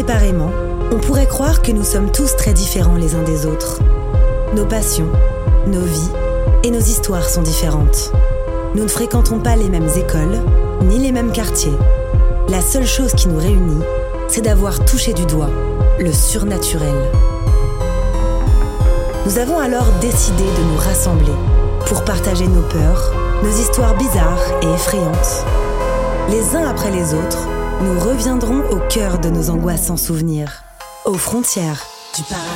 Séparément, on pourrait croire que nous sommes tous très différents les uns des autres. Nos passions, nos vies et nos histoires sont différentes. Nous ne fréquentons pas les mêmes écoles, ni les mêmes quartiers. La seule chose qui nous réunit, c'est d'avoir touché du doigt le surnaturel. Nous avons alors décidé de nous rassembler pour partager nos peurs, nos histoires bizarres et effrayantes. Les uns après les autres, nous reviendrons au cœur de nos angoissants souvenirs, aux frontières du paranormal.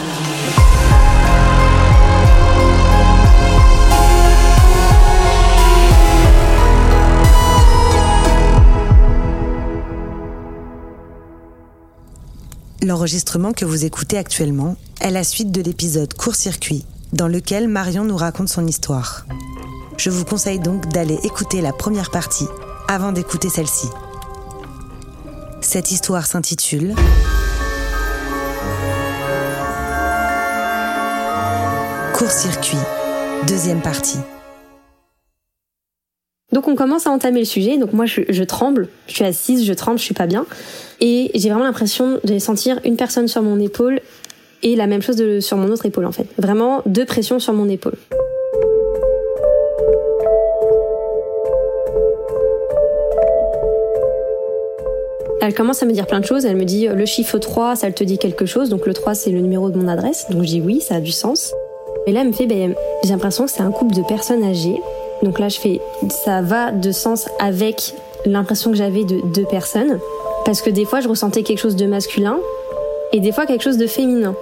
L'enregistrement que vous écoutez actuellement est la suite de l'épisode Court-circuit, dans lequel Marion nous raconte son histoire. Je vous conseille donc d'aller écouter la première partie avant d'écouter celle-ci. Cette histoire s'intitule Court-circuit, deuxième partie. Donc on commence à entamer le sujet. Donc moi je, tremble, je suis assise, je tremble, je suis pas bien, et j'ai vraiment l'impression de sentir une personne sur mon épaule et la même chose sur mon autre épaule en fait. Vraiment deux pressions sur mon épaule. Elle commence à me dire plein de choses. Elle me dit le chiffre 3, ça te dit quelque chose. Donc le 3, c'est le numéro de mon adresse. Donc je dis oui, ça a du sens. Et là, elle me fait ben, j'ai l'impression que c'est un couple de personnes âgées. Donc là, je fais ça va de sens avec l'impression que j'avais de deux personnes. Parce que des fois, je ressentais quelque chose de masculin et des fois quelque chose de féminin.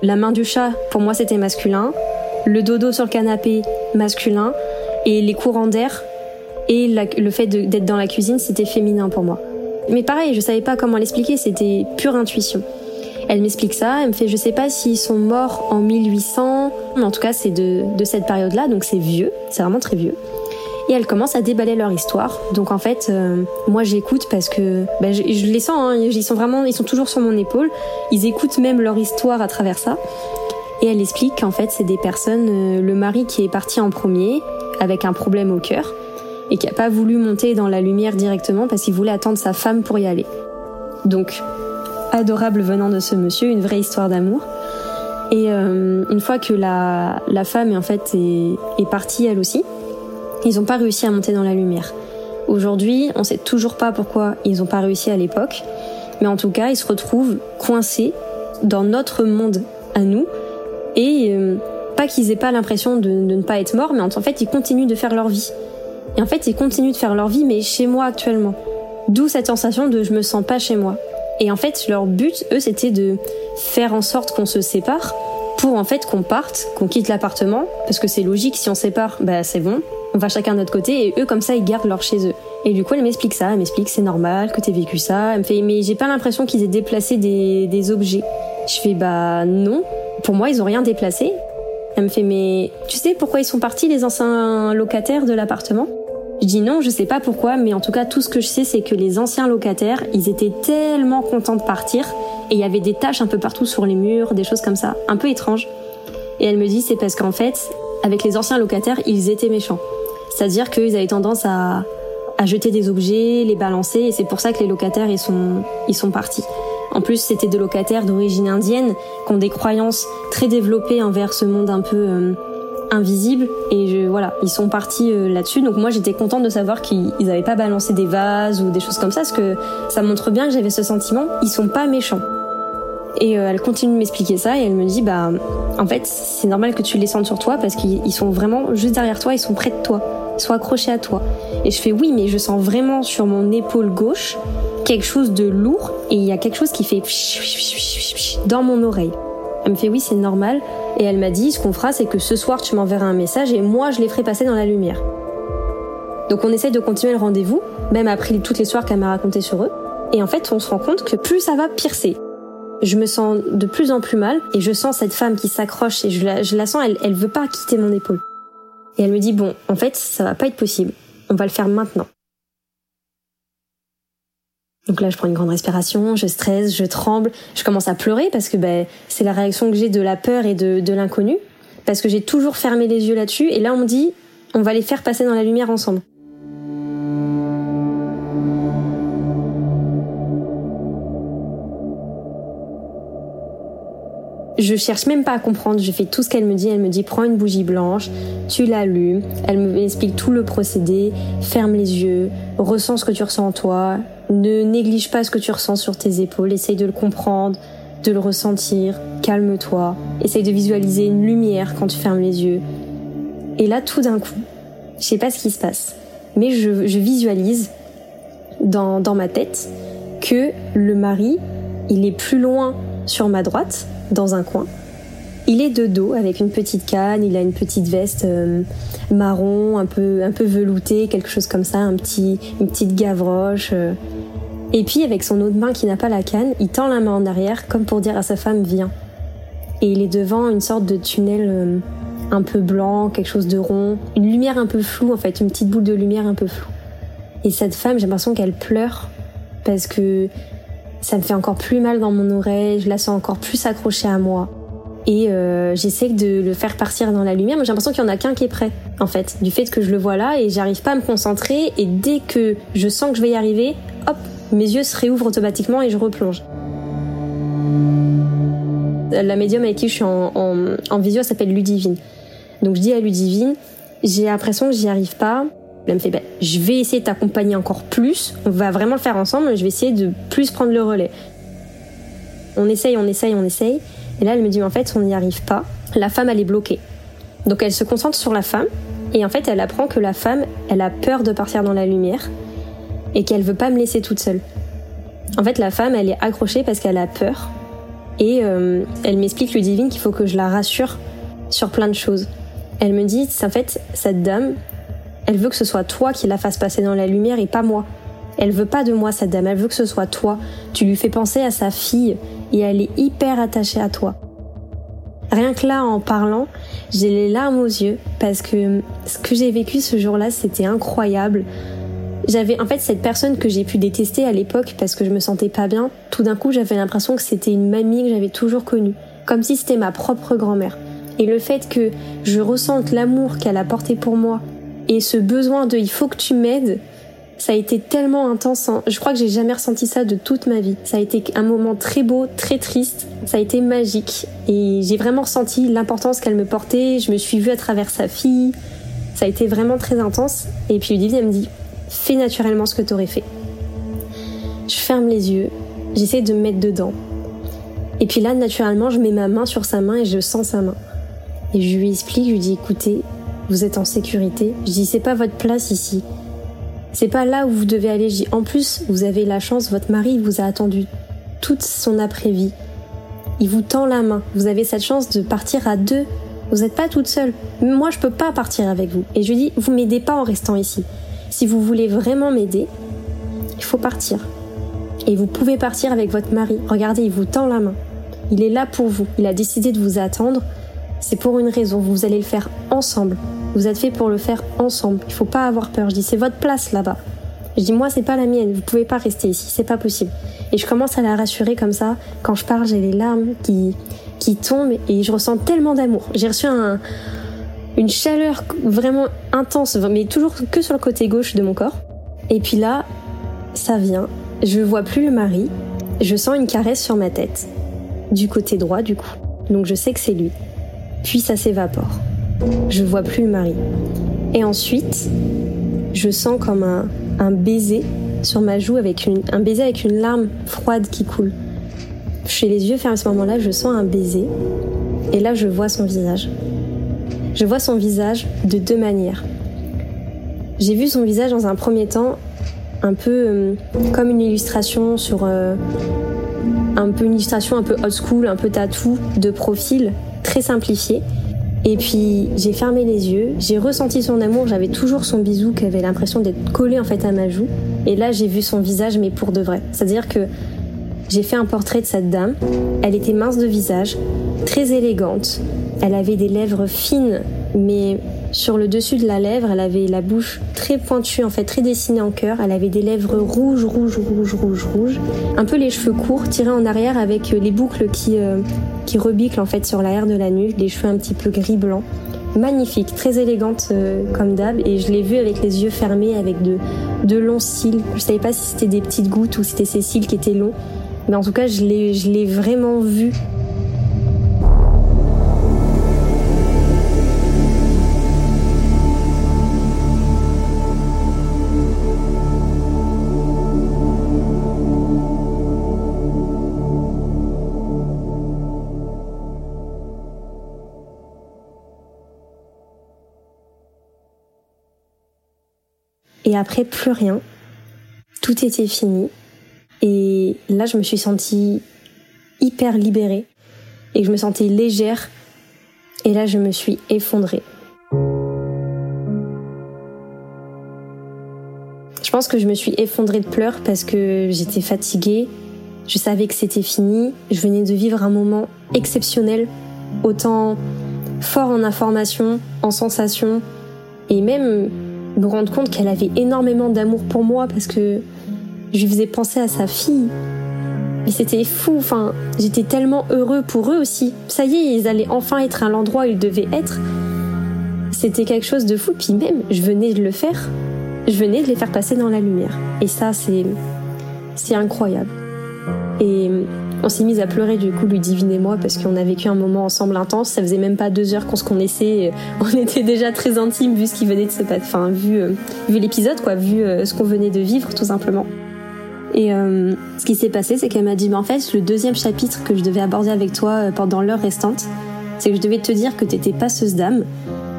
La main du chat, pour moi, c'était masculin. Le dodo sur le canapé, masculin. Et les courants d'air et le fait d'être dans la cuisine, c'était féminin pour moi. Mais pareil, je savais pas comment l'expliquer, c'était pure intuition. Elle m'explique ça, elle me fait, je sais pas s'ils sont morts en 1800, mais en tout cas c'est de, de cette période-là, donc c'est vieux, c'est vraiment très vieux. Et elle commence à déballer leur histoire. Donc en fait, euh, moi j'écoute parce que je, je les sens, hein, ils sont vraiment, ils sont toujours sur mon épaule. Ils écoutent même leur histoire à travers ça. Et elle explique qu'en fait c'est des personnes, euh, le mari qui est parti en premier avec un problème au cœur et qui a pas voulu monter dans la lumière directement parce qu'il voulait attendre sa femme pour y aller. Donc adorable venant de ce monsieur, une vraie histoire d'amour. Et euh, une fois que la, la femme en fait est, est partie elle aussi, ils n'ont pas réussi à monter dans la lumière. Aujourd'hui, on sait toujours pas pourquoi ils ont pas réussi à l'époque, mais en tout cas, ils se retrouvent coincés dans notre monde à nous et euh, pas qu'ils aient pas l'impression de, de, ne pas être morts, mais en fait, ils continuent de faire leur vie. Et en fait, ils continuent de faire leur vie, mais chez moi actuellement. D'où cette sensation de je me sens pas chez moi. Et en fait, leur but, eux, c'était de faire en sorte qu'on se sépare pour en fait qu'on parte, qu'on quitte l'appartement, parce que c'est logique, si on sépare, bah c'est bon, on va chacun de notre côté, et eux, comme ça, ils gardent leur chez eux. Et du coup, elle m'explique ça, elle m'explique c'est normal que t'aies vécu ça. Elle me fait, mais j'ai pas l'impression qu'ils aient déplacé des, des objets. Je fais, bah non, pour moi, ils ont rien déplacé. Elle me fait, mais tu sais pourquoi ils sont partis, les anciens locataires de l'appartement? Je dis non, je sais pas pourquoi, mais en tout cas, tout ce que je sais, c'est que les anciens locataires, ils étaient tellement contents de partir, et il y avait des taches un peu partout sur les murs, des choses comme ça, un peu étranges. Et elle me dit, c'est parce qu'en fait, avec les anciens locataires, ils étaient méchants. C'est-à-dire qu'ils avaient tendance à, à jeter des objets, les balancer, et c'est pour ça que les locataires, ils sont, ils sont partis. En plus, c'était des locataires d'origine indienne, qui ont des croyances très développées envers ce monde un peu... Euh, invisible. Et je, voilà ils sont partis euh, là-dessus. Donc moi j'étais contente de savoir qu'ils n'avaient pas balancé des vases ou des choses comme ça parce que ça montre bien que j'avais ce sentiment. Ils sont pas méchants. Et euh, elle continue de m'expliquer ça et elle me dit bah en fait c'est normal que tu les sentes sur toi parce qu'ils sont vraiment juste derrière toi ils sont près de toi sont accrochés à toi et je fais oui mais je sens vraiment sur mon épaule gauche quelque chose de lourd et il y a quelque chose qui fait dans mon oreille elle me fait oui c'est normal et elle m'a dit, ce qu'on fera, c'est que ce soir, tu m'enverras un message et moi, je les ferai passer dans la lumière. Donc on essaye de continuer le rendez-vous, même après toutes les soirs qu'elle m'a racontées sur eux. Et en fait, on se rend compte que plus ça va, pire. Je me sens de plus en plus mal et je sens cette femme qui s'accroche et je la, je la sens, elle, elle veut pas quitter mon épaule. Et elle me dit, bon, en fait, ça va pas être possible. On va le faire maintenant. Donc là, je prends une grande respiration, je stresse, je tremble, je commence à pleurer parce que ben, c'est la réaction que j'ai de la peur et de, de l'inconnu. Parce que j'ai toujours fermé les yeux là-dessus. Et là, on me dit, on va les faire passer dans la lumière ensemble. Je cherche même pas à comprendre, je fais tout ce qu'elle me dit. Elle me dit prends une bougie blanche, tu l'allumes. Elle me explique tout le procédé, ferme les yeux, ressens ce que tu ressens en toi, ne néglige pas ce que tu ressens sur tes épaules, essaye de le comprendre, de le ressentir, calme-toi, essaye de visualiser une lumière quand tu fermes les yeux. Et là, tout d'un coup, je sais pas ce qui se passe, mais je, visualise dans, dans ma tête que le mari, il est plus loin sur ma droite, dans un coin. Il est de dos avec une petite canne, il a une petite veste euh, marron, un peu, un peu veloutée, quelque chose comme ça, un petit, une petite gavroche. Euh. Et puis avec son autre main qui n'a pas la canne, il tend la main en arrière comme pour dire à sa femme viens. Et il est devant une sorte de tunnel euh, un peu blanc, quelque chose de rond, une lumière un peu floue en fait, une petite boule de lumière un peu floue. Et cette femme, j'ai l'impression qu'elle pleure parce que ça me fait encore plus mal dans mon oreille, je la sens encore plus accrochée à moi. Et euh, j'essaie de le faire partir dans la lumière, mais j'ai l'impression qu'il y en a qu'un qui est prêt, en fait, du fait que je le vois là et j'arrive pas à me concentrer. Et dès que je sens que je vais y arriver, hop, mes yeux se réouvrent automatiquement et je replonge. La médium avec qui je suis en, en, en visio s'appelle Ludivine. Donc je dis à Ludivine, j'ai l'impression que j'y arrive pas. Elle me fait, bah, je vais essayer de t'accompagner encore plus. On va vraiment le faire ensemble. Je vais essayer de plus prendre le relais. On essaye, on essaye, on essaye. Et là, elle me dit, en fait, on n'y arrive pas. La femme, elle est bloquée. Donc elle se concentre sur la femme. Et en fait, elle apprend que la femme, elle a peur de partir dans la lumière et qu'elle veut pas me laisser toute seule. En fait, la femme, elle est accrochée parce qu'elle a peur. Et euh, elle m'explique, Ludivine, qu'il faut que je la rassure sur plein de choses. Elle me dit, en fait, cette dame, elle veut que ce soit toi qui la fasse passer dans la lumière et pas moi. Elle veut pas de moi, cette dame, elle veut que ce soit toi. Tu lui fais penser à sa fille et elle est hyper attachée à toi. Rien que là, en parlant, j'ai les larmes aux yeux parce que ce que j'ai vécu ce jour-là, c'était incroyable. J'avais en fait cette personne que j'ai pu détester à l'époque parce que je me sentais pas bien. Tout d'un coup, j'avais l'impression que c'était une mamie que j'avais toujours connue, comme si c'était ma propre grand-mère. Et le fait que je ressente l'amour qu'elle a porté pour moi et ce besoin de il faut que tu m'aides, ça a été tellement intense. Hein. Je crois que j'ai jamais ressenti ça de toute ma vie. Ça a été un moment très beau, très triste. Ça a été magique. Et j'ai vraiment ressenti l'importance qu'elle me portait. Je me suis vue à travers sa fille. Ça a été vraiment très intense. Et puis Ludivine, elle me dit, fais naturellement ce que tu aurais fait. Je ferme les yeux, j'essaie de me mettre dedans. Et puis là, naturellement, je mets ma main sur sa main et je sens sa main. Et je lui explique, je lui dis écoutez, vous êtes en sécurité. Je dis c'est pas votre place ici. C'est pas là où vous devez aller. Je dis en plus, vous avez la chance, votre mari vous a attendu toute son après-vie. Il vous tend la main. Vous avez cette chance de partir à deux. Vous n'êtes pas toute seule. Moi, je peux pas partir avec vous. Et je lui dis, vous m'aidez pas en restant ici. Si vous voulez vraiment m'aider, il faut partir. Et vous pouvez partir avec votre mari. Regardez, il vous tend la main. Il est là pour vous. Il a décidé de vous attendre. C'est pour une raison. Vous allez le faire ensemble. Vous êtes fait pour le faire ensemble. Il faut pas avoir peur. Je dis, c'est votre place là-bas. Je dis, moi, c'est pas la mienne. Vous pouvez pas rester ici. C'est pas possible. Et je commence à la rassurer comme ça. Quand je parle, j'ai les larmes qui, qui tombent et je ressens tellement d'amour. J'ai reçu un, une chaleur vraiment intense, mais toujours que sur le côté gauche de mon corps. Et puis là, ça vient. Je vois plus le mari. Je sens une caresse sur ma tête. Du côté droit, du coup. Donc je sais que c'est lui. Puis ça s'évapore. Je vois plus le mari. Et ensuite, je sens comme un, un baiser sur ma joue avec une, un baiser avec une larme froide qui coule. J'ai les yeux fermés à ce moment-là, je sens un baiser. Et là, je vois son visage. Je vois son visage de deux manières. J'ai vu son visage dans un premier temps un peu euh, comme une illustration sur euh, un peu une illustration un peu old school, un peu tatou de profil très simplifié. Et puis j'ai fermé les yeux, j'ai ressenti son amour, j'avais toujours son bisou qui avait l'impression d'être collé en fait à ma joue. Et là j'ai vu son visage mais pour de vrai. C'est-à-dire que j'ai fait un portrait de cette dame. Elle était mince de visage, très élégante. Elle avait des lèvres fines mais sur le dessus de la lèvre, elle avait la bouche très pointue, en fait, très dessinée en cœur. Elle avait des lèvres rouges, rouges, rouges, rouges, rouges. Un peu les cheveux courts, tirés en arrière avec les boucles qui, euh, qui rebiclent en fait sur l'arrière de la nuque, les cheveux un petit peu gris-blanc. Magnifique, très élégante euh, comme d'hab. Et je l'ai vue avec les yeux fermés, avec de, de longs cils. Je savais pas si c'était des petites gouttes ou c'était ses cils qui étaient longs. Mais en tout cas, je l'ai vraiment vue Et après, plus rien. Tout était fini. Et là, je me suis sentie hyper libérée. Et je me sentais légère. Et là, je me suis effondrée. Je pense que je me suis effondrée de pleurs parce que j'étais fatiguée. Je savais que c'était fini. Je venais de vivre un moment exceptionnel, autant fort en information, en sensation, et même me rendre compte qu'elle avait énormément d'amour pour moi parce que je lui faisais penser à sa fille. Et c'était fou, enfin, j'étais tellement heureux pour eux aussi. Ça y est, ils allaient enfin être à l'endroit où ils devaient être. C'était quelque chose de fou, puis même, je venais de le faire. Je venais de les faire passer dans la lumière. Et ça, c'est, c'est incroyable. Et on s'est mis à pleurer du coup, Ludivine et moi, parce qu'on a vécu un moment ensemble intense. Ça faisait même pas deux heures qu'on se connaissait. On était déjà très intimes vu ce qui venait de se passer, enfin vu, euh, vu l'épisode quoi, vu euh, ce qu'on venait de vivre tout simplement. Et euh, ce qui s'est passé, c'est qu'elle m'a dit, mais en fait, le deuxième chapitre que je devais aborder avec toi pendant l'heure restante, c'est que je devais te dire que t'étais passeuse d'âme.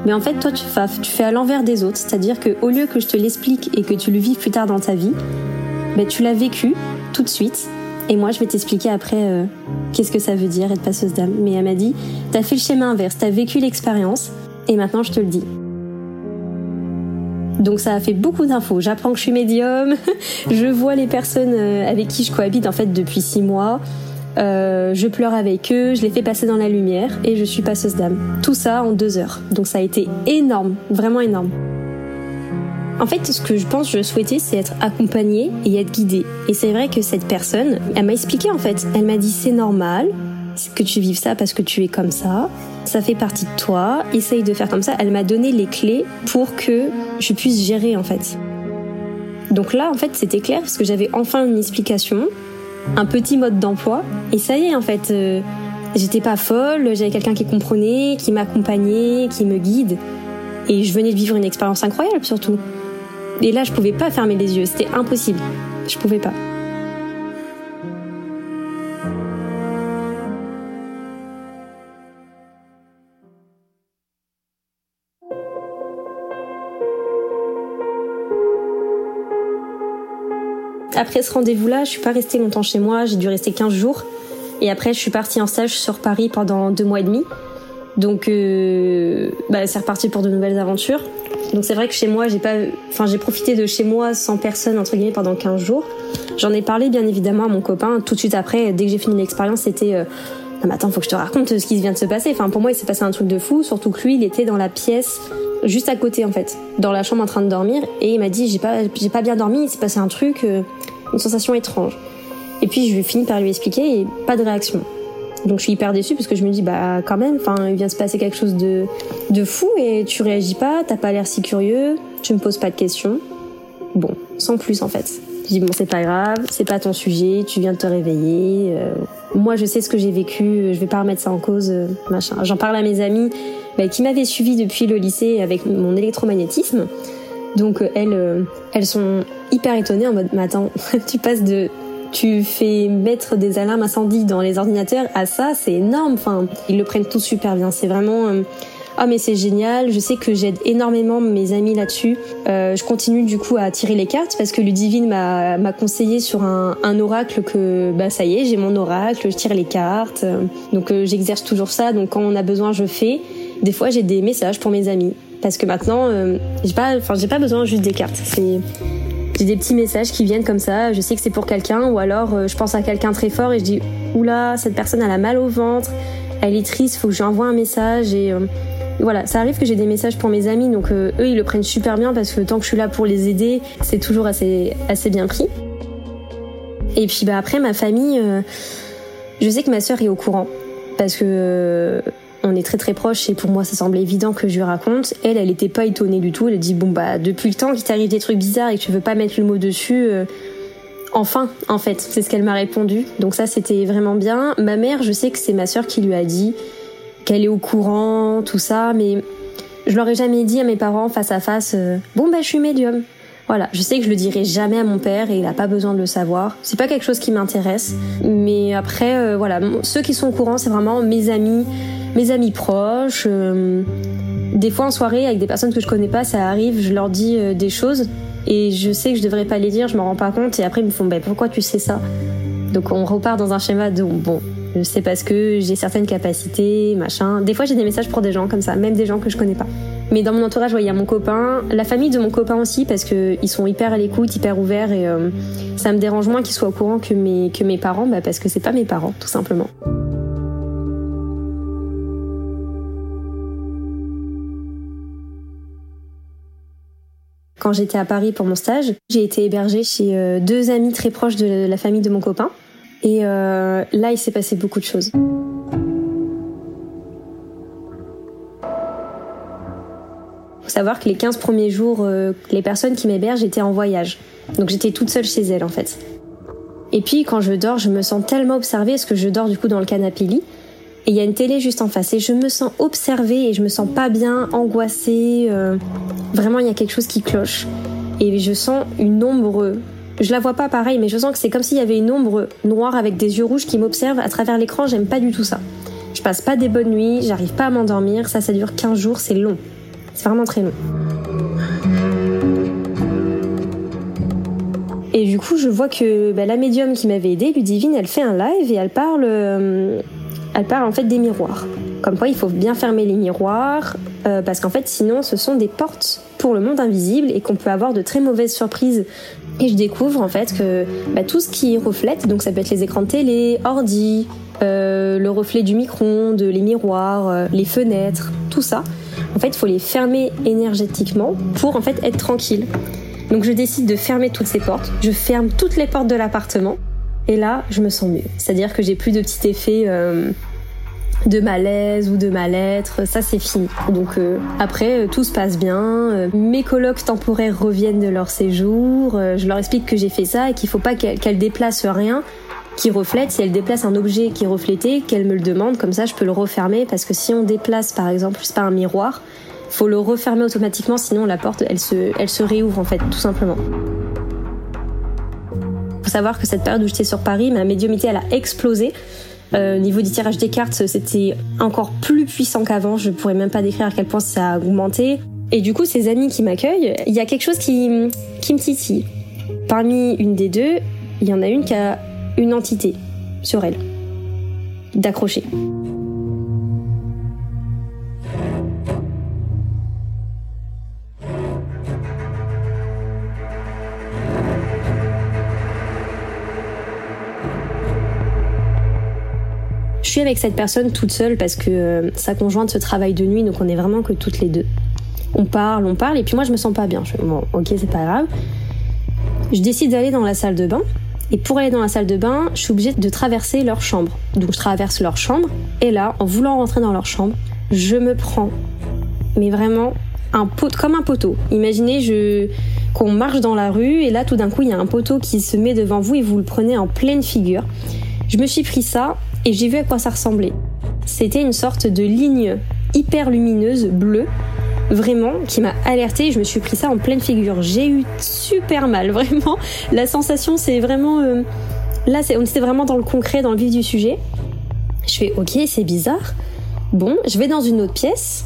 Mais en fait, toi, tu tu fais à l'envers des autres. C'est-à-dire que au lieu que je te l'explique et que tu le vives plus tard dans ta vie, ben, tu l'as vécu tout de suite et moi, je vais t'expliquer après euh, qu'est-ce que ça veut dire être passeuse d'âme. Mais elle m'a dit, t'as fait le schéma inverse, t'as vécu l'expérience, et maintenant je te le dis. Donc ça a fait beaucoup d'infos. J'apprends que je suis médium, je vois les personnes euh, avec qui je cohabite en fait depuis six mois. Euh, je pleure avec eux, je les fais passer dans la lumière et je suis passeuse d'âme. Tout ça en deux heures. Donc ça a été énorme, vraiment énorme. En fait, ce que je pense je souhaitais, c'est être accompagnée et être guidée. Et c'est vrai que cette personne, elle m'a expliqué en fait. Elle m'a dit c'est normal que tu vives ça parce que tu es comme ça. Ça fait partie de toi. Essaye de faire comme ça. Elle m'a donné les clés pour que je puisse gérer en fait. Donc là, en fait, c'était clair parce que j'avais enfin une explication, un petit mode d'emploi. Et ça y est, en fait, euh, j'étais pas folle. J'avais quelqu'un qui comprenait, qui m'accompagnait, qui me guide. Et je venais de vivre une expérience incroyable surtout. Et là, je pouvais pas fermer les yeux, c'était impossible. Je pouvais pas. Après ce rendez-vous-là, je suis pas restée longtemps chez moi, j'ai dû rester 15 jours. Et après, je suis partie en stage sur Paris pendant deux mois et demi. Donc, euh, bah, c'est reparti pour de nouvelles aventures. Donc c'est vrai que chez moi, j'ai pas, enfin j'ai profité de chez moi sans personne entre guillemets pendant 15 jours. J'en ai parlé bien évidemment à mon copain tout de suite après. Dès que j'ai fini l'expérience, c'était euh, mais attends, faut que je te raconte ce qui vient de se passer. Enfin pour moi, il s'est passé un truc de fou. Surtout que lui, il était dans la pièce juste à côté en fait, dans la chambre en train de dormir, et il m'a dit j'ai pas, j'ai pas bien dormi. Il s'est passé un truc, euh, une sensation étrange. Et puis je lui finis par lui expliquer et pas de réaction. Donc je suis hyper déçue parce que je me dis bah quand même, enfin il vient de se passer quelque chose de de fou et tu réagis pas, t'as pas l'air si curieux, tu me poses pas de questions. Bon, sans plus en fait. Je dis bon c'est pas grave, c'est pas ton sujet, tu viens de te réveiller. Euh, moi je sais ce que j'ai vécu, je vais pas remettre ça en cause, euh, machin. J'en parle à mes amis bah, qui m'avaient suivi depuis le lycée avec mon électromagnétisme. Donc euh, elles, elles sont hyper étonnées en mode mais attends, tu passes de tu fais mettre des alarmes incendie dans les ordinateurs, à ça, c'est énorme. Enfin, ils le prennent tout super bien. C'est vraiment. Euh, ah mais c'est génial, je sais que j'aide énormément mes amis là-dessus. Euh, je continue du coup à tirer les cartes parce que Ludivine m'a conseillé sur un, un, oracle que bah ça y est, j'ai mon oracle, je tire les cartes. Donc euh, j'exerce toujours ça, donc quand on a besoin je fais. Des fois j'ai des messages pour mes amis parce que maintenant euh, j'ai pas enfin j'ai pas besoin juste des cartes. C'est j'ai des petits messages qui viennent comme ça, je sais que c'est pour quelqu'un, ou alors euh, je pense à quelqu'un très fort et je dis oula, cette personne elle a mal au ventre, elle est triste, faut que je lui envoie un message et euh, voilà, ça arrive que j'ai des messages pour mes amis, donc euh, eux ils le prennent super bien parce que tant que je suis là pour les aider, c'est toujours assez assez bien pris. Et puis bah après ma famille, je sais que ma sœur est au courant parce que on est très très proches et pour moi ça semblait évident que je lui raconte. Elle, elle était pas étonnée du tout. Elle a dit bon bah depuis le temps qu'il t'arrive des trucs bizarres et que tu veux pas mettre le mot dessus, euh, enfin en fait c'est ce qu'elle m'a répondu. Donc ça c'était vraiment bien. Ma mère, je sais que c'est ma sœur qui lui a dit qu'elle est au courant, tout ça, mais je leur ai jamais dit à mes parents face à face. Euh, bon bah je suis médium. Voilà, je sais que je le dirai jamais à mon père et il a pas besoin de le savoir. C'est pas quelque chose qui m'intéresse, mais après euh, voilà, ceux qui sont au courant, c'est vraiment mes amis, mes amis proches. Euh, des fois en soirée avec des personnes que je connais pas, ça arrive, je leur dis euh, des choses et je sais que je devrais pas les dire, je m'en rends pas compte et après ils me font bah, pourquoi tu sais ça? Donc on repart dans un schéma de bon, c'est parce que j'ai certaines capacités, machin. Des fois j'ai des messages pour des gens comme ça, même des gens que je connais pas. Mais dans mon entourage, il y a mon copain, la famille de mon copain aussi, parce qu'ils sont hyper à l'écoute, hyper ouverts, et euh, ça me dérange moins qu'ils soient au courant que mes, que mes parents, bah, parce que c'est pas mes parents, tout simplement. Quand j'étais à Paris pour mon stage, j'ai été hébergée chez euh, deux amis très proches de la famille de mon copain. Et euh, là, il s'est passé beaucoup de choses. Savoir que les 15 premiers jours, euh, les personnes qui m'hébergent étaient en voyage. Donc j'étais toute seule chez elles en fait. Et puis quand je dors, je me sens tellement observée parce que je dors du coup dans le canapé lit. Et il y a une télé juste en face et je me sens observée et je me sens pas bien, angoissée. Euh, vraiment, il y a quelque chose qui cloche. Et je sens une ombre. Je la vois pas pareil, mais je sens que c'est comme s'il y avait une ombre noire avec des yeux rouges qui m'observe à travers l'écran. J'aime pas du tout ça. Je passe pas des bonnes nuits, j'arrive pas à m'endormir. Ça, ça dure 15 jours, c'est long. C'est vraiment très long. Et du coup, je vois que bah, la médium qui m'avait aidé, Ludivine, elle fait un live et elle parle, euh, elle parle en fait des miroirs. Comme quoi, il faut bien fermer les miroirs euh, parce qu'en fait, sinon, ce sont des portes pour le monde invisible et qu'on peut avoir de très mauvaises surprises. Et je découvre en fait que bah, tout ce qui reflète, donc ça peut être les écrans de télé, ordi, euh, le reflet du micro-ondes, les miroirs, les fenêtres, tout ça, en fait, il faut les fermer énergétiquement pour en fait être tranquille. Donc je décide de fermer toutes ces portes. Je ferme toutes les portes de l'appartement. Et là, je me sens mieux. C'est-à-dire que j'ai plus de petit effet euh, de malaise ou de mal-être. Ça, c'est fini. Donc euh, après, euh, tout se passe bien. mes colocs temporaires reviennent de leur séjour. je leur explique que j'ai fait ça et qu'il faut pas qu'elles déplacent rien qui reflète, si elle déplace un objet qui est reflété, qu'elle me le demande, comme ça je peux le refermer, parce que si on déplace par exemple, je pas, un miroir, faut le refermer automatiquement, sinon la porte, elle se, elle se réouvre en fait, tout simplement. Faut savoir que cette période où j'étais sur Paris, ma médiumité, elle a explosé. Euh, au niveau du tirage des cartes, c'était encore plus puissant qu'avant. Je pourrais même pas décrire à quel point ça a augmenté. Et du coup, ces amis qui m'accueillent, il y a quelque chose qui, qui me titille. Parmi une des deux, il y en a une qui a une entité sur elle, d'accrocher. Je suis avec cette personne toute seule parce que euh, sa conjointe se travaille de nuit, donc on est vraiment que toutes les deux. On parle, on parle, et puis moi je me sens pas bien. Je fais, bon, ok, c'est pas grave. Je décide d'aller dans la salle de bain. Et pour aller dans la salle de bain, je suis obligée de traverser leur chambre. Donc je traverse leur chambre. Et là, en voulant rentrer dans leur chambre, je me prends, mais vraiment, comme un poteau. Imaginez qu'on marche dans la rue et là, tout d'un coup, il y a un poteau qui se met devant vous et vous le prenez en pleine figure. Je me suis pris ça et j'ai vu à quoi ça ressemblait. C'était une sorte de ligne hyper lumineuse bleue vraiment qui m'a alerté. Je me suis pris ça en pleine figure. J'ai eu super mal, vraiment. La sensation, c'est vraiment. Euh, là, on était vraiment dans le concret, dans le vif du sujet. Je fais ok, c'est bizarre. Bon, je vais dans une autre pièce.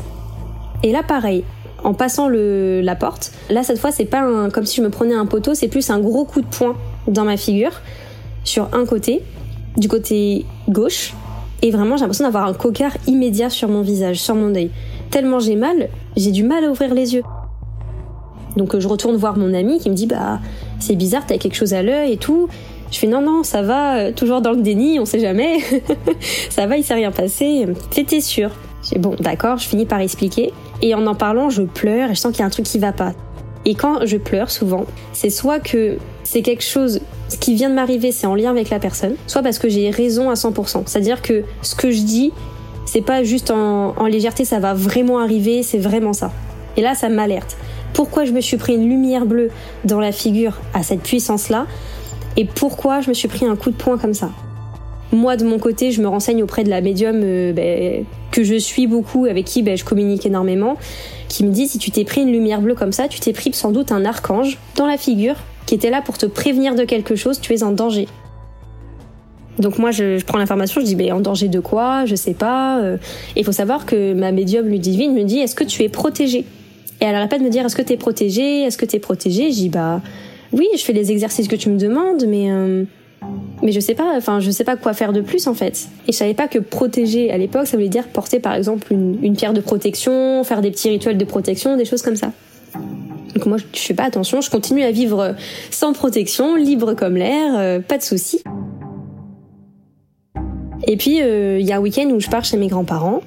Et là, pareil, en passant le, la porte, là, cette fois, c'est pas un, comme si je me prenais un poteau, c'est plus un gros coup de poing dans ma figure, sur un côté, du côté gauche. Et vraiment, j'ai l'impression d'avoir un cocard immédiat sur mon visage, sur mon œil tellement j'ai mal, j'ai du mal à ouvrir les yeux. Donc euh, je retourne voir mon ami qui me dit bah c'est bizarre, t'as quelque chose à l'œil et tout. Je fais non non ça va, euh, toujours dans le déni, on sait jamais. ça va, il s'est rien passé. T'étais sûr J'ai bon d'accord, je finis par expliquer et en en parlant je pleure et je sens qu'il y a un truc qui va pas. Et quand je pleure souvent, c'est soit que c'est quelque chose ce qui vient de m'arriver, c'est en lien avec la personne, soit parce que j'ai raison à 100%. C'est-à-dire que ce que je dis, c'est pas juste en, légèreté, ça va vraiment arriver, c'est vraiment ça. Et là, ça m'alerte. Pourquoi je me suis pris une lumière bleue dans la figure à cette puissance-là Et pourquoi je me suis pris un coup de poing comme ça? Moi, de mon côté, je me renseigne auprès de la médium euh, ben, que je suis beaucoup, avec qui ben, je communique énormément, qui me dit si tu t'es pris une lumière bleue comme ça, tu t'es pris sans doute un archange dans la figure qui était là pour te prévenir de quelque chose, tu es en danger. Donc moi, je, prends l'information, je dis, mais en danger de quoi Je sais pas. Euh. il faut savoir que ma médium Ludivine me dit, est-ce que tu es protégée? Et elle arrête pas de me dire, est-ce que tu es protégée? Est-ce que tu es protégée? Je dis, bah oui, je fais les exercices que tu me demandes, mais euh, mais je sais pas. Enfin, je sais pas quoi faire de plus en fait. Et je savais pas que protéger à l'époque, ça voulait dire porter par exemple une, une pierre de protection, faire des petits rituels de protection, des choses comme ça. Donc moi, je fais pas attention, je continue à vivre sans protection, libre comme l'air, euh, pas de soucis. Et puis, euh, il y a un week-end où je pars chez mes grands-parents.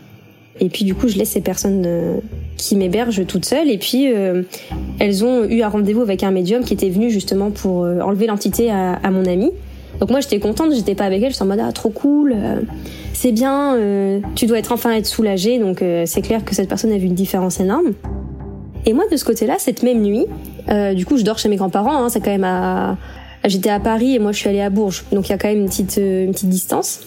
Et puis, du coup, je laisse ces personnes euh, qui m'hébergent toute seule. Et puis, euh, elles ont eu un rendez-vous avec un médium qui était venu justement pour enlever l'entité à, à, mon amie. Donc moi, j'étais contente, j'étais pas avec elle. J'étais en mode, ah, trop cool, c'est bien, tu dois être enfin être soulagée. Donc, c'est clair que cette personne a vu une différence énorme. Et moi, de ce côté-là, cette même nuit, du coup, je dors chez mes grands-parents. Hein, c'est quand même à... J'étais à Paris et moi, je suis allée à Bourges. Donc, il y a quand même une petite, une petite distance.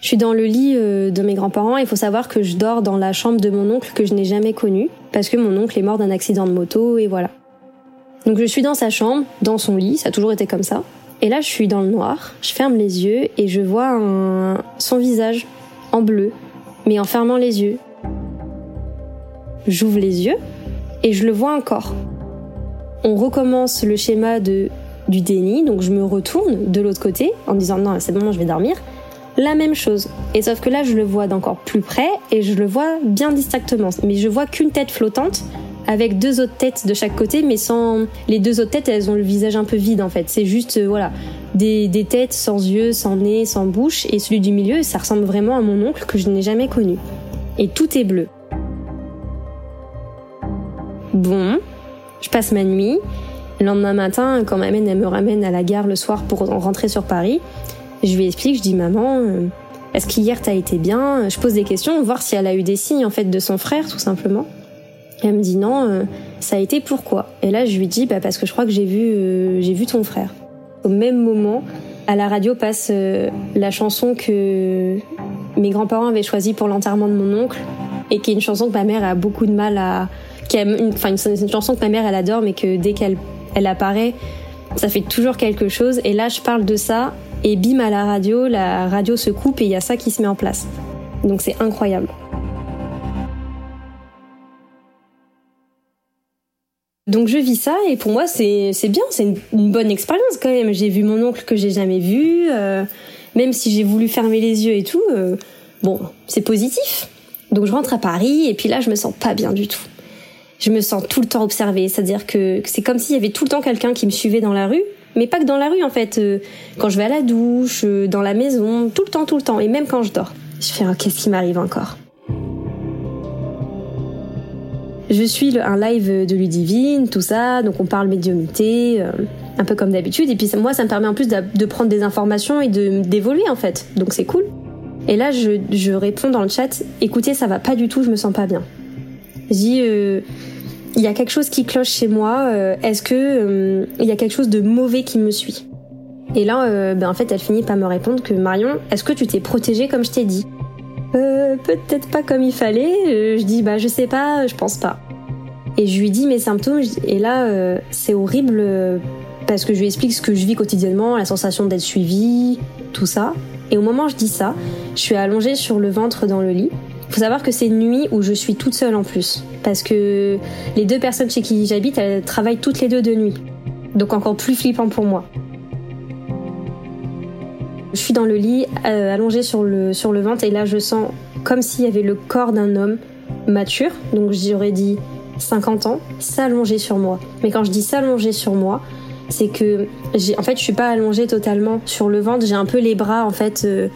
Je suis dans le lit euh, de mes grands-parents. Il faut savoir que je dors dans la chambre de mon oncle que je n'ai jamais connu parce que mon oncle est mort d'un accident de moto et voilà. Donc je suis dans sa chambre, dans son lit, ça a toujours été comme ça. Et là, je suis dans le noir, je ferme les yeux et je vois son visage en bleu, mais en fermant les yeux. J'ouvre les yeux et je le vois encore. On recommence le schéma du déni, donc je me retourne de l'autre côté en disant non, c'est bon, je vais dormir la même chose. Et sauf que là, je le vois d'encore plus près et je le vois bien distinctement. Mais je vois qu'une tête flottante avec deux autres têtes de chaque côté, mais sans. Les deux autres têtes, elles ont le visage un peu vide en fait. C'est juste, euh, voilà, des, têtes sans yeux, sans nez, sans bouche. Et celui du milieu, ça ressemble vraiment à mon oncle que je n'ai jamais connu. Et tout est bleu. Bon, je passe ma nuit. Le lendemain matin, quand ma mère elle me ramène à la gare le soir pour rentrer sur Paris, je lui explique, je dis maman, euh, est-ce qu'hier t'as été bien? Je pose des questions, voir si elle a eu des signes en fait de son frère tout simplement. elle me dit non, euh, ça a été pourquoi? Et là je lui dis bah parce que je crois que j'ai vu euh, j'ai vu ton frère. Au même moment, à la radio passe la chanson que mes grands-parents avaient choisie pour l'enterrement de mon oncle. et qui est une chanson que ma mère a beaucoup de mal à. Enfin, c'est une chanson que ma mère elle adore, mais que dès qu'elle elle apparaît, ça fait toujours quelque chose. Et là, je parle de ça et bim à la radio, la radio se coupe et il y a ça qui se met en place. Donc c'est incroyable. Donc je vis ça et pour moi c'est bien, c'est une, bonne expérience quand même. J'ai vu mon oncle que j'ai jamais vu, euh, même si j'ai voulu fermer les yeux et tout. Euh, bon, c'est positif. Donc je rentre à Paris et puis là je me sens pas bien du tout. Je me sens tout le temps observée, c'est-à-dire que c'est comme s'il y avait tout le temps quelqu'un qui me suivait dans la rue, mais pas que dans la rue en fait. Euh, quand je vais à la douche, dans la maison, tout le temps, tout le temps, et même quand je dors. Je fais oh, qu'est-ce qui m'arrive encore? Je suis un live de Ludivine, tout ça, donc on parle médiumnité, euh, un peu comme d'habitude. Et puis moi, ça me permet en plus de, prendre des informations et d'évoluer en fait. Donc c'est cool. Et là, je, réponds dans le chat, écoutez, ça va pas du tout, je me sens pas bien. Je dis, euh, il y a quelque chose qui cloche chez moi. Euh, est-ce que il y a quelque chose de mauvais qui me suit? Et là, ben, en fait, elle finit par me répondre que Marion, est-ce que tu t'es protégée comme je t'ai dit? Euh, peut-être pas comme il fallait. Euh, je dis bah je sais pas, je pense pas. Et je lui dis mes symptômes et là euh, c'est horrible parce que je lui explique ce que je vis quotidiennement, la sensation d'être suivie, tout ça. Et au moment où je dis ça, je suis allongée sur le ventre dans le lit. Faut savoir que c'est une nuit où je suis toute seule en plus parce que les deux personnes chez qui j'habite, elles travaillent toutes les deux de nuit. Donc encore plus flippant pour moi. Je suis dans le lit, euh, allongée sur le, sur le ventre, et là je sens comme s'il y avait le corps d'un homme mature, donc j'aurais dit 50 ans, s'allonger sur moi. Mais quand je dis s'allonger sur moi, c'est que j'ai, en fait, je suis pas allongée totalement sur le ventre, j'ai un peu les bras en fait. Euh,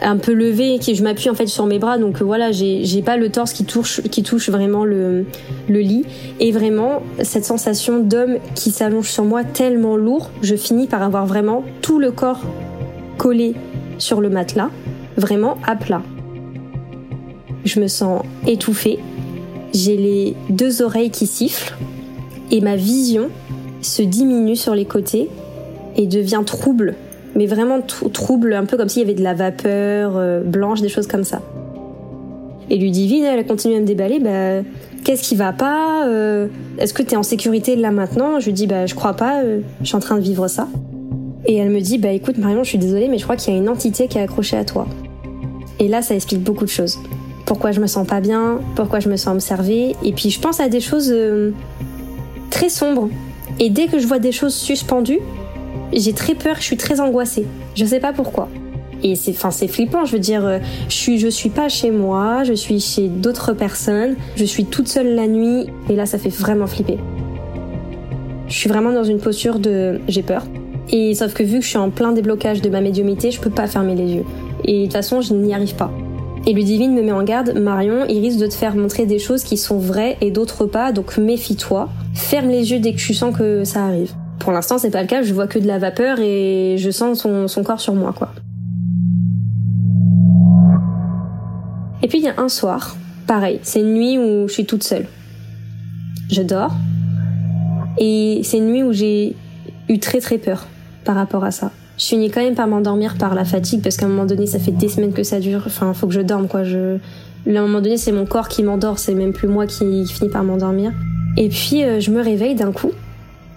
un peu levés, qui je m'appuie en fait sur mes bras. Donc euh, voilà j'ai, j'ai pas le torse qui touche qui touche vraiment le, le lit. Et vraiment cette sensation d'homme qui s'allonge sur moi tellement lourd je finis par avoir vraiment tout le corps collé sur le matelas, vraiment à plat. Je me sens étouffée, j'ai les deux oreilles qui sifflent et ma vision se diminue sur les côtés et devient trouble, mais vraiment trouble, un peu comme s'il y avait de la vapeur euh, blanche, des choses comme ça. Et Ludivine, elle a continué à me déballer, bah, qu'est-ce qui va pas euh, Est-ce que tu es en sécurité là maintenant? Je lui dis, bah, je crois pas, euh, je suis en train de vivre ça. Et elle me dit Bah écoute, Marion, je suis désolée, mais je crois qu'il y a une entité qui est accrochée à toi. Et là, ça explique beaucoup de choses. Pourquoi je me sens pas bien, pourquoi je me sens observée, et puis je pense à des choses très sombres. Et dès que je vois des choses suspendues, j'ai très peur, je suis très angoissée. Je sais pas pourquoi. Et c'est, enfin, c'est flippant. Je veux dire, euh, je suis, je suis pas chez moi, je suis chez d'autres personnes, je suis toute seule la nuit, et là, ça fait vraiment flipper. Je suis vraiment dans une posture de, j'ai peur. Et sauf que vu que je suis en plein déblocage de ma médiumité, je peux pas fermer les yeux. Et de toute façon, je n'y arrive pas. Et Ludivine me met en garde, Marion, il risque de te faire montrer des choses qui sont vraies et d'autres pas, donc méfie-toi. Ferme les yeux dès que tu sens que ça arrive. Pour l'instant, c'est pas le cas, je vois que de la vapeur et je sens son, son corps sur moi, quoi. Et puis il y a un soir, pareil, c'est une nuit où je suis toute seule. Je dors. Et c'est une nuit où j'ai eu très très peur par rapport à ça. Je finis quand même par m'endormir par la fatigue parce qu'à un moment donné, ça fait des semaines que ça dure. Enfin, faut que je dorme quoi. Je... À un moment donné, c'est mon corps qui m'endort, c'est même plus moi qui finit par m'endormir. Et puis, euh, je me réveille d'un coup.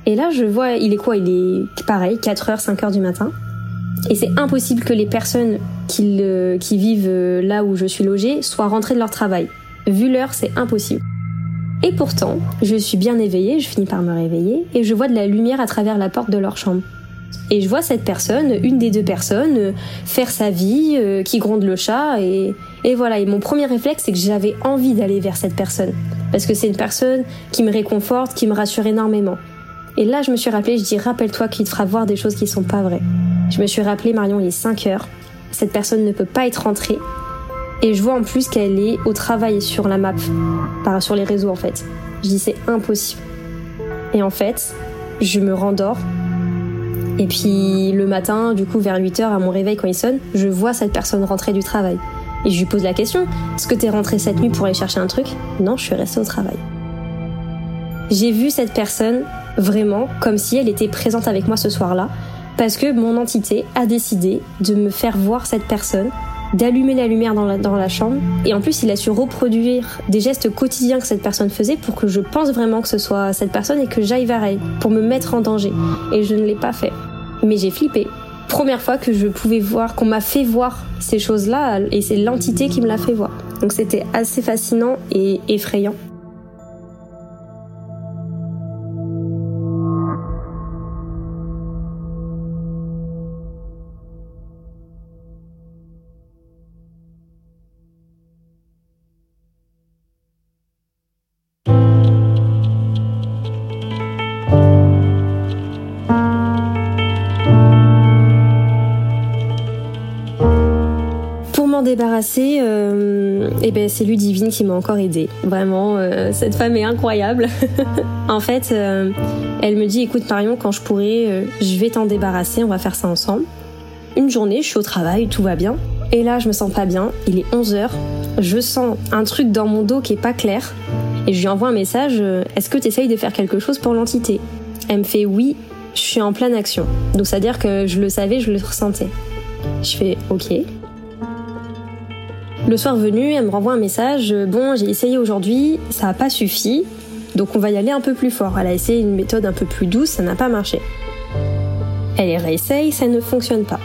Et là, je vois, il est quoi? Il est pareil, 4h, 5h du matin. Et c'est impossible que les personnes qui, qui vivent euh, là où je suis logée soient rentrées de leur travail. Vu l'heure, c'est impossible. Et pourtant, je suis bien éveillée, je finis par me réveiller, et je vois de la lumière à travers la porte de leur chambre. Et je vois cette personne, une des deux personnes, euh, faire sa vie, euh, qui gronde le chat, et voilà. Et mon premier réflexe, c'est que j'avais envie d'aller vers cette personne. Parce que c'est une personne qui me réconforte, qui me rassure énormément. Et là, je me suis rappelé, je dis, rappelle-toi qu'il te fera voir des choses qui sont pas vraies. Je me suis rappelé, Marion, il est 5 heures. Cette personne ne peut pas être rentrée. Et je vois en plus qu'elle est au travail sur la map, par, sur les réseaux en fait. Je dis, c'est impossible. Et en fait, je me rendors et puis le matin, du coup, vers 8h à mon réveil quand il sonne, je vois cette personne rentrer du travail. Et je lui pose la question Est-ce que t'es rentré cette nuit pour aller chercher un truc? Non, je suis restée au travail. J'ai vu cette personne vraiment comme si elle était présente avec moi ce soir-là, parce que mon entité a décidé de me faire voir cette personne d'allumer la lumière dans la, dans la chambre. Et en plus, il a su reproduire des gestes quotidiens que cette personne faisait pour que je pense vraiment que ce soit cette personne et que j'aille vers elle, pour me mettre en danger. Et je ne l'ai pas fait. Mais j'ai flippé. Première fois que je pouvais voir, qu'on m'a fait voir ces choses-là, et c'est l'entité qui me l'a fait voir. Donc c'était assez fascinant et effrayant. Débarrasser, euh, et ben c'est Ludivine qui m'a encore aidée. Vraiment, euh, cette femme est incroyable. en fait, euh, elle me dit écoute Marion, quand je pourrai, euh, je vais t'en débarrasser, on va faire ça ensemble. Une journée, je suis au travail, tout va bien. Et là, je me sens pas bien. Il est 11h. Je sens un truc dans mon dos qui est pas clair. Et je lui envoie un message Est-ce que tu essayes de faire quelque chose pour l'entité? Elle me fait Oui, je suis en pleine action. Donc, c'est-à-dire que je le savais, je le ressentais. Je fais Ok. Le soir venu, elle me renvoie un message. Bon, j'ai essayé aujourd'hui, ça n'a pas suffi, donc on va y aller un peu plus fort. Elle a essayé une méthode un peu plus douce, ça n'a pas marché. Elle réessaye, ça ne fonctionne pas.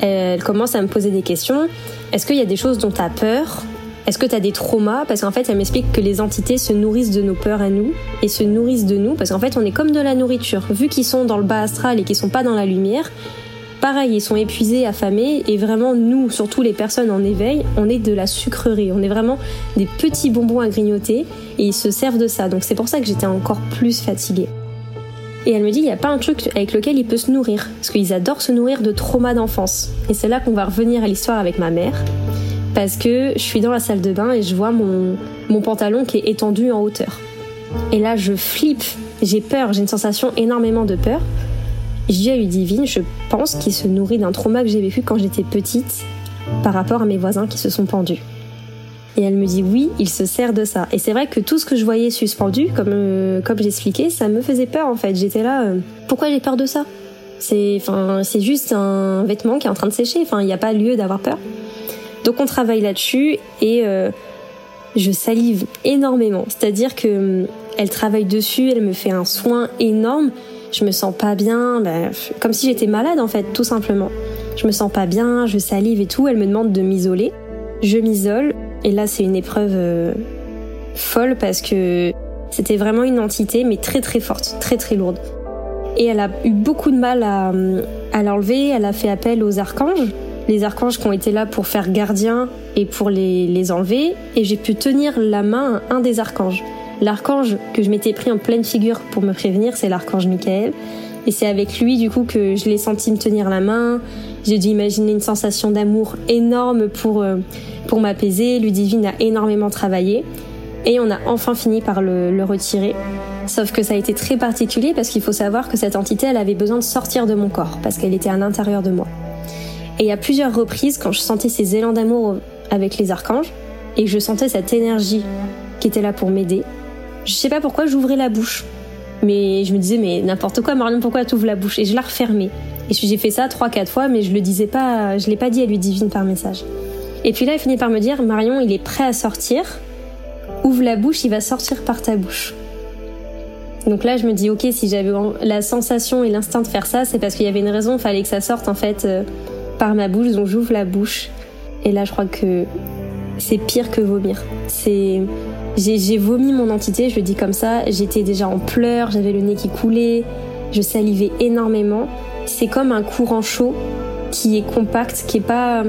Elle commence à me poser des questions. Est-ce qu'il y a des choses dont tu as peur? Est-ce que tu as des traumas? Parce qu'en fait, elle m'explique que les entités se nourrissent de nos peurs à nous et se nourrissent de nous parce qu'en fait, on est comme de la nourriture. Vu qu'ils sont dans le bas astral et qu'ils sont pas dans la lumière, pareil, ils sont épuisés, affamés, et vraiment, nous, surtout les personnes en éveil, on est de la sucrerie. On est vraiment des petits bonbons à grignoter, et ils se servent de ça. Donc c'est pour ça que j'étais encore plus fatiguée. Et elle me dit, il n'y a pas un truc avec lequel il peut se nourrir, parce qu'ils adorent se nourrir de traumas d'enfance. Et c'est là qu'on va revenir à l'histoire avec ma mère, parce que je suis dans la salle de bain et je vois mon, mon pantalon qui est étendu en hauteur. Et là, je flippe, j'ai peur, j'ai une sensation énormément de peur, je dis à Ludivine, je pense qu'il se nourrit d'un trauma que j'ai vécu quand j'étais petite par rapport à mes voisins qui se sont pendus. Et elle me dit oui, il se sert de ça. Et c'est vrai que tout ce que je voyais suspendu, comme, euh, comme j'expliquais, ça me faisait peur en fait. J'étais là, euh, pourquoi j'ai peur de ça? C'est enfin, c'est juste un vêtement qui est en train de sécher, enfin, il n'y a pas lieu d'avoir peur. Donc on travaille là-dessus et euh, je salive énormément. C'est-à-dire que elle travaille dessus, elle me fait un soin énorme je me sens pas bien, ben, comme si j'étais malade en fait, tout simplement. Je me sens pas bien, je salive et tout, elle me demande de m'isoler. Je m'isole, et là c'est une épreuve euh, folle parce que c'était vraiment une entité, mais très très forte, très très lourde. Et elle a eu beaucoup de mal à, à l'enlever, elle a fait appel aux archanges, les archanges qui ont été là pour faire gardien et pour les, les enlever, et j'ai pu tenir la main à un des archanges. L'archange que je m'étais pris en pleine figure pour me prévenir, c'est l'archange Michael. Et c'est avec lui, du coup, que je l'ai senti me tenir la main. J'ai dû imaginer une sensation d'amour énorme pour, euh, pour m'apaiser. Ludivine a énormément travaillé. Et on a enfin fini par le, le retirer. Sauf que ça a été très particulier parce qu'il faut savoir que cette entité, elle avait besoin de sortir de mon corps parce qu'elle était à l'intérieur de moi. Et a plusieurs reprises quand je sentais ces élans d'amour avec les archanges et que je sentais cette énergie qui était là pour m'aider, je sais pas pourquoi j'ouvrais la bouche. Mais je me disais, mais n'importe quoi, Marion, pourquoi tu ouvres la bouche? Et je la refermais. Et j'ai fait ça trois, quatre fois, mais je le disais pas, je l'ai pas dit à lui divine par message. Et puis là, il finit par me dire, Marion, il est prêt à sortir. Ouvre la bouche, il va sortir par ta bouche. Donc là, je me dis, ok, si j'avais la sensation et l'instinct de faire ça, c'est parce qu'il y avait une raison, il fallait que ça sorte en fait euh, par ma bouche, donc j'ouvre la bouche. Et là, je crois que c'est pire que vomir. C'est j'ai vomi mon entité, je le dis comme ça. J'étais déjà en pleurs, j'avais le nez qui coulait, je salivais énormément. C'est comme un courant chaud qui est compact, qui est pas.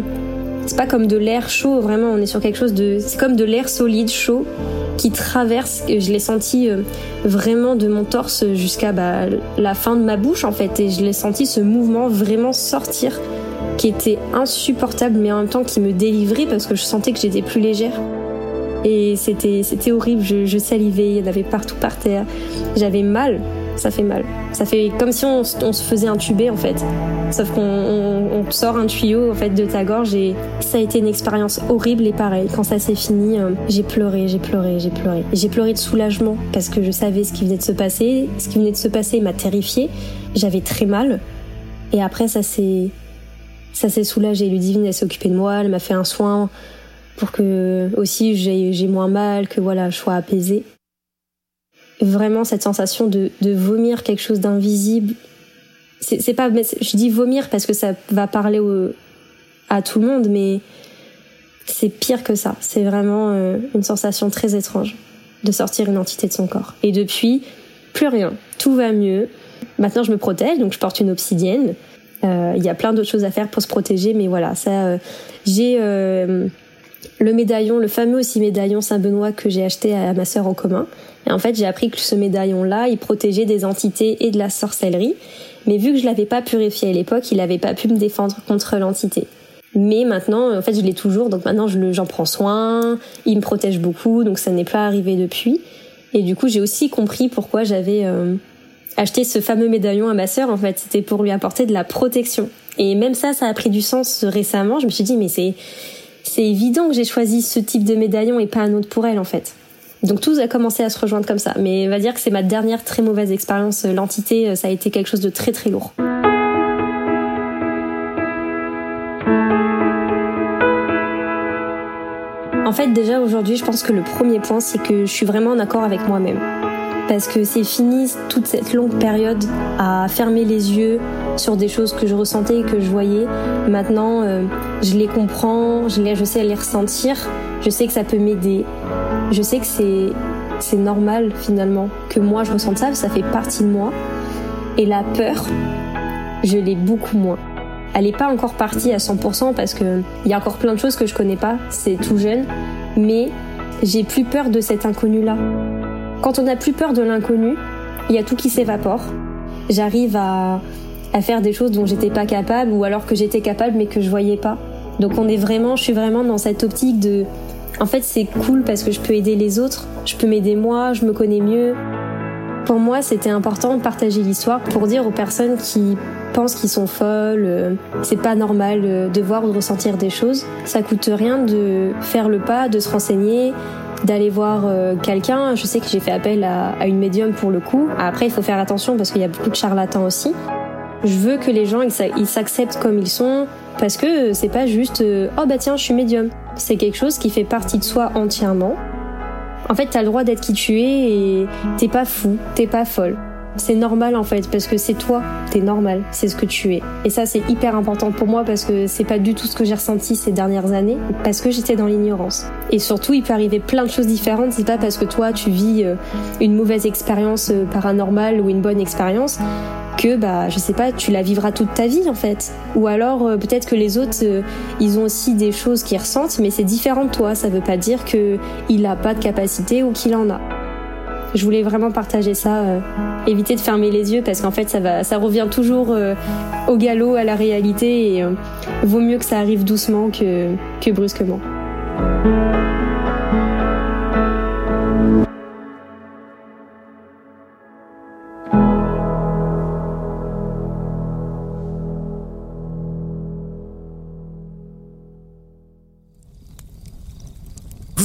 C'est pas comme de l'air chaud, vraiment, on est sur quelque chose de. C'est comme de l'air solide, chaud, qui traverse. Je l'ai senti euh, vraiment de mon torse jusqu'à bah, la fin de ma bouche, en fait. Et je l'ai senti ce mouvement vraiment sortir, qui était insupportable, mais en même temps qui me délivrait parce que je sentais que j'étais plus légère. Et c'était, c'était horrible, je, je, salivais, il y en avait partout par terre. J'avais mal, ça fait mal. Ça fait comme si on, on se faisait intuber en fait. Sauf qu'on on, on sort un tuyau en fait de ta gorge et ça a été une expérience horrible et pareil. Quand ça s'est fini, euh, j'ai pleuré, j'ai pleuré, j'ai pleuré. J'ai pleuré de soulagement parce que je savais ce qui venait de se passer. Ce qui venait de se passer m'a terrifiée. J'avais très mal. Et après ça s'est ça s'est soulagé. Ludivine, elle s'est occupée de moi, elle m'a fait un soin pour que aussi j'ai moins mal, que voilà, je sois apaisée. Vraiment cette sensation de, vomir quelque chose d'invisible. C'est pas, je dis vomir parce que ça va parler à tout le monde, mais c'est pire que ça. C'est vraiment euh, une sensation très étrange de sortir une entité de son corps. Et depuis, plus rien. Tout va mieux. Maintenant, je me protège, donc je porte une obsidienne. Euh, il y a plein d'autres choses à faire pour se protéger, mais voilà, ça, euh, j'ai le médaillon, le fameux aussi médaillon Saint-Benoît que j'ai acheté à ma sœur en commun. Et en fait, j'ai appris que ce médaillon-là, il protégeait des entités et de la sorcellerie. Mais vu que je l'avais pas purifié à l'époque, il n'avait pas pu me défendre contre l'entité. Mais maintenant, en fait, je l'ai toujours, donc maintenant j'en prends soin, il me protège beaucoup, donc ça n'est pas arrivé depuis. Et du coup, j'ai aussi compris pourquoi j'avais acheter ce fameux médaillon à ma sœur, en fait, c'était pour lui apporter de la protection. Et même ça, ça a pris du sens récemment. Je me suis dit, mais c'est, c'est évident que j'ai choisi ce type de médaillon et pas un autre pour elle, en fait. Donc tout a commencé à se rejoindre comme ça. Mais on va dire que c'est ma dernière très mauvaise expérience. L'entité, ça a été quelque chose de très très lourd. En fait, déjà aujourd'hui, je pense que le premier point, c'est que je suis vraiment en accord avec moi-même parce que c'est fini toute cette longue période à fermer les yeux sur des choses que je ressentais et que je voyais. Maintenant, euh, je les comprends, je, les, je sais les ressentir, je sais que ça peut m'aider. Je sais que c'est normal finalement que moi je ressente ça, ça fait partie de moi. Et la peur, je l'ai beaucoup moins. Elle n'est pas encore partie à 100% parce que il y a encore plein de choses que je connais pas, c'est tout jeune, mais j'ai plus peur de cet inconnu là. Quand on n'a plus peur de l'inconnu, il y a tout qui s'évapore. J'arrive à, faire des choses dont j'étais pas capable ou alors que j'étais capable mais que je voyais pas. Donc on est vraiment, je suis vraiment dans cette optique de, en fait c'est cool parce que je peux aider les autres, je peux m'aider moi, je me connais mieux. Pour moi c'était important de partager l'histoire pour dire aux personnes qui pensent qu'ils sont folles, euh, c'est pas normal euh, de voir ou de ressentir des choses. Ça coûte rien de faire le pas, de se renseigner, d'aller voir euh, quelqu'un. Je sais que j'ai fait appel à, une médium pour le coup. Après, il faut faire attention parce qu'il y a beaucoup de charlatans aussi. Je veux que les gens ils s'acceptent comme ils sont parce que c'est pas juste euh, oh bah tiens je suis médium. C'est quelque chose qui fait partie de soi entièrement. En fait, t'as le droit d'être qui tu es et t'es pas fou, t'es pas folle. C'est normal en fait parce que c'est toi, t'es normal, c'est ce que tu es. Et ça c'est hyper important pour moi parce que c'est pas du tout ce que j'ai ressenti ces dernières années parce que j'étais dans l'ignorance. Et surtout il peut arriver plein de choses différentes, c'est pas parce que toi tu vis euh, une mauvaise expérience euh, paranormale ou une bonne expérience que bah je sais pas tu la vivras toute ta vie en fait. Ou alors euh, peut-être que les autres ils ont aussi des choses qu'ils ressentent mais c'est différent de toi. Ça veut pas dire que il a pas de capacité ou qu'il en a. Je voulais vraiment partager ça, euh, éviter de fermer les yeux parce qu'en fait ça va, ça revient toujours euh, au galop, à la réalité et euh, vaut mieux que ça arrive doucement que, que brusquement.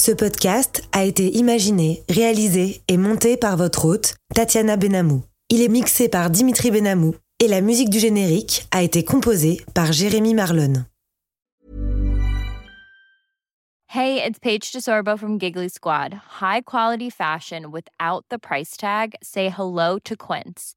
Ce podcast a été imaginé, réalisé et monté par votre hôte, Tatiana Benamou. Il est mixé par Dimitri Benamou et la musique du générique a été composée par Jérémy Marlon. Hey, it's Paige DeSorbo from Giggly Squad. High quality fashion without the price tag. Say hello to Quince.